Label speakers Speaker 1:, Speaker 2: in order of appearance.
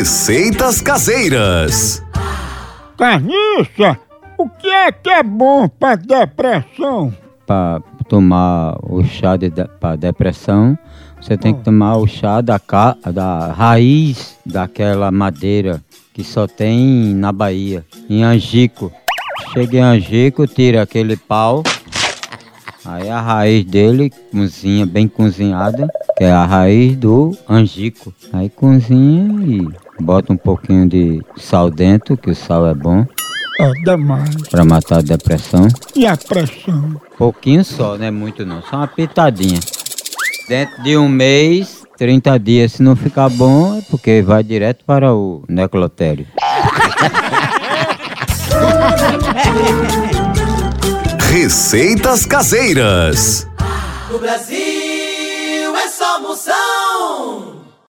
Speaker 1: Receitas caseiras.
Speaker 2: Carniça, o que é que é bom pra depressão?
Speaker 3: Para tomar o chá de, de, para depressão, você tem que tomar o chá da, ca, da raiz daquela madeira que só tem na Bahia, em Angico. Chega em Angico, tira aquele pau, aí a raiz dele cozinha bem cozinhada, que é a raiz do angico. Aí cozinha e bota um pouquinho de sal dentro, que o sal é bom
Speaker 2: É demais.
Speaker 3: para matar a depressão.
Speaker 2: E a pressão?
Speaker 3: Pouquinho só, não é muito não, só uma pitadinha. Dentro de um mês, 30 dias, se não ficar bom, é porque vai direto para o necrotério.
Speaker 1: Receitas caseiras.
Speaker 4: No Brasil é só moção.